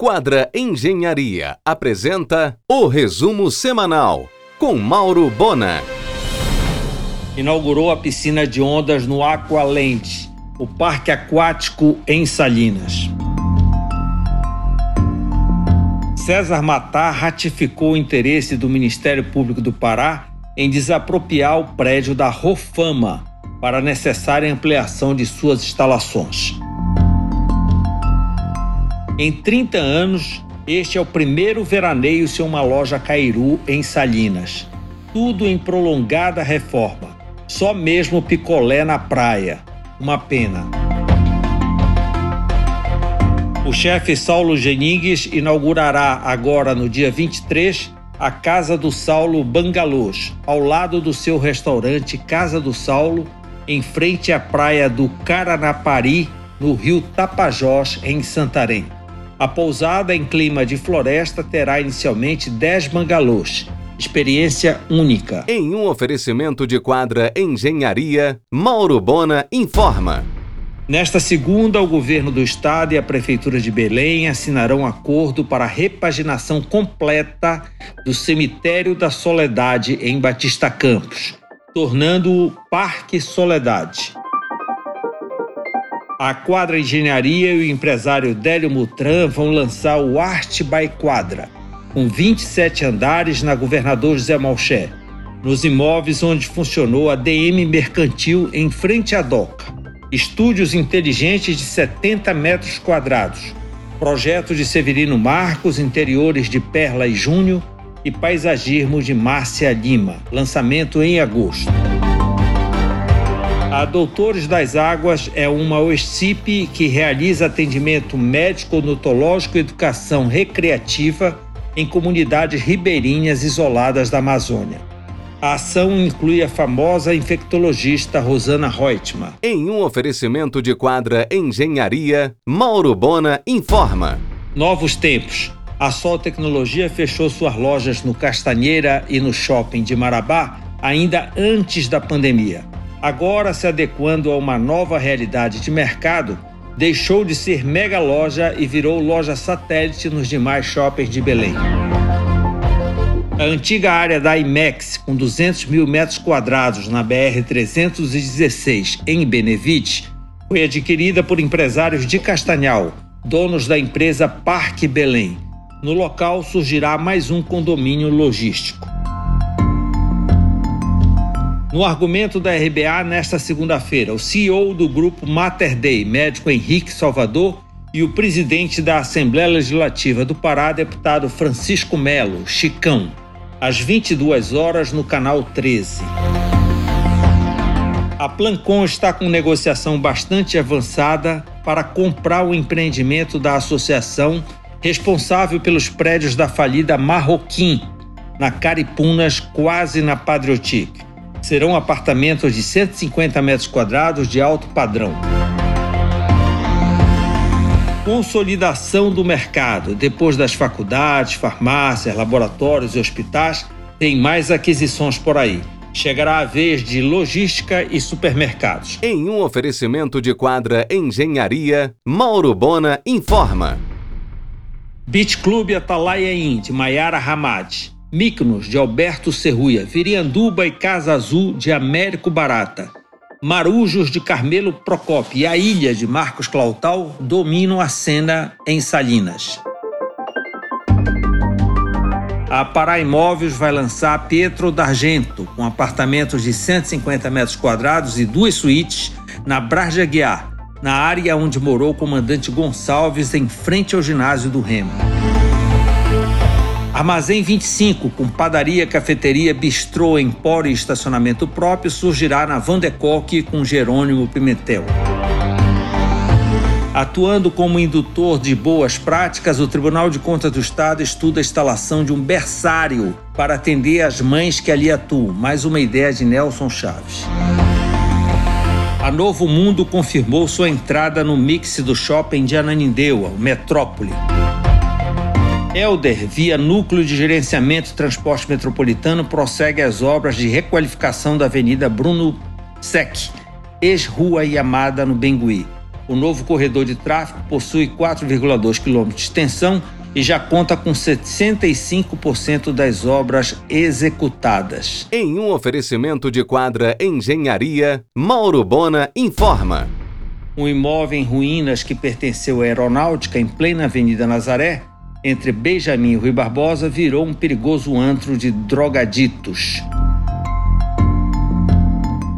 Quadra Engenharia apresenta o resumo semanal com Mauro Bona. Inaugurou a piscina de ondas no Aqualand, o parque aquático em Salinas. César Matar ratificou o interesse do Ministério Público do Pará em desapropriar o prédio da Rofama para a necessária ampliação de suas instalações. Em 30 anos, este é o primeiro veraneio sem uma loja Cairu em Salinas. Tudo em prolongada reforma. Só mesmo picolé na praia. Uma pena. O chefe Saulo Geningues inaugurará agora no dia 23 a Casa do Saulo Bangalôs, ao lado do seu restaurante Casa do Saulo, em frente à praia do Caranapari, no rio Tapajós, em Santarém. A pousada em clima de floresta terá inicialmente 10 bangalôs. Experiência única. Em um oferecimento de quadra Engenharia, Mauro Bona informa. Nesta segunda, o governo do estado e a prefeitura de Belém assinarão acordo para a repaginação completa do cemitério da Soledade em Batista Campos, tornando-o Parque Soledade. A Quadra Engenharia e o empresário Délio Mutran vão lançar o Arte by Quadra, com 27 andares na Governador José Malché, nos imóveis onde funcionou a DM Mercantil em frente à DOCA. Estúdios inteligentes de 70 metros quadrados, projeto de Severino Marcos, interiores de Perla e Júnior e paisagismo de Márcia Lima, lançamento em agosto. A Doutores das Águas é uma OSCIP que realiza atendimento médico, odontológico e educação recreativa em comunidades ribeirinhas isoladas da Amazônia. A ação inclui a famosa infectologista Rosana Reutemann. Em um oferecimento de quadra Engenharia, Mauro Bona informa. Novos tempos. A Sol Tecnologia fechou suas lojas no Castanheira e no Shopping de Marabá ainda antes da pandemia agora se adequando a uma nova realidade de mercado, deixou de ser mega loja e virou loja satélite nos demais shoppings de Belém. A antiga área da IMEX, com 200 mil metros quadrados na BR-316 em Benevides, foi adquirida por empresários de Castanhal, donos da empresa Parque Belém. No local surgirá mais um condomínio logístico. No argumento da RBA nesta segunda-feira, o CEO do grupo Mater Dei, médico Henrique Salvador, e o presidente da Assembleia Legislativa do Pará, deputado Francisco Melo, Chicão, às 22 horas no canal 13. A Plancon está com negociação bastante avançada para comprar o empreendimento da associação responsável pelos prédios da falida Marroquim, na Caripunas, quase na Patriotique serão apartamentos de 150 metros quadrados de alto padrão. Consolidação do mercado. Depois das faculdades, farmácias, laboratórios e hospitais, tem mais aquisições por aí. Chegará a vez de logística e supermercados. Em um oferecimento de quadra Engenharia, Mauro Bona informa. Beach Club Atalaia Indy, Maiara Hamad. Mykonos, de Alberto Serruia, Virianduba e Casa Azul, de Américo Barata, Marujos, de Carmelo Procópio e a Ilha, de Marcos Clautal, dominam a cena em Salinas. A Pará Imóveis vai lançar Pietro d'Argento, com apartamentos de 150 metros quadrados e duas suítes na Braja Guiar, na área onde morou o comandante Gonçalves, em frente ao ginásio do Remo. Armazém 25, com padaria, cafeteria, bistrô, empório e estacionamento próprio, surgirá na Van de Kock com Jerônimo Pimentel. Atuando como indutor de boas práticas, o Tribunal de Contas do Estado estuda a instalação de um berçário para atender as mães que ali atuam, mais uma ideia de Nelson Chaves. A Novo Mundo confirmou sua entrada no mix do shopping de Ananindeua, o Metrópole. Elder, via Núcleo de Gerenciamento e Transporte Metropolitano, prossegue as obras de requalificação da Avenida Bruno Sec, ex-Rua Yamada, no Bengui. O novo corredor de tráfego possui 4,2 km de extensão e já conta com 65% das obras executadas. Em um oferecimento de quadra Engenharia, Mauro Bona informa. Um imóvel em ruínas que pertenceu à aeronáutica em plena Avenida Nazaré, entre Benjamin e Rui Barbosa, virou um perigoso antro de drogaditos.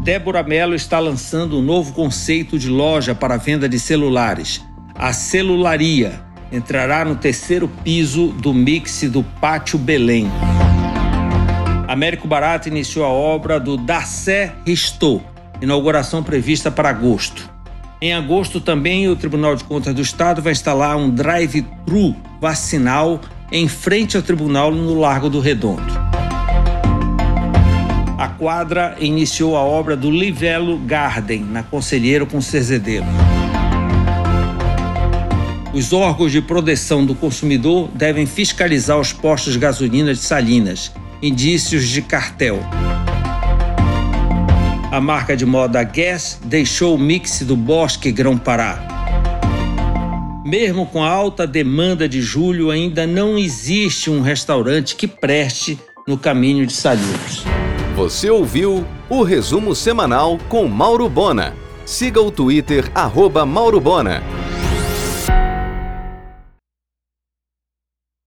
Débora Mello está lançando um novo conceito de loja para venda de celulares, a Celularia. Entrará no terceiro piso do mix do Pátio Belém. Américo Barato iniciou a obra do Dacé Ristou, inauguração prevista para agosto. Em agosto também o Tribunal de Contas do Estado vai instalar um drive-thru vacinal em frente ao tribunal no Largo do Redondo a quadra iniciou a obra do Livelo Garden, na Conselheiro com Cezedeiro. Os órgãos de proteção do consumidor devem fiscalizar os postos de gasolina de Salinas, indícios de cartel. A marca de moda Guess deixou o mix do Bosque Grão-Pará. Mesmo com a alta demanda de julho, ainda não existe um restaurante que preste no caminho de Salinas. Você ouviu o resumo semanal com Mauro Bona. Siga o Twitter, arroba Mauro Bona.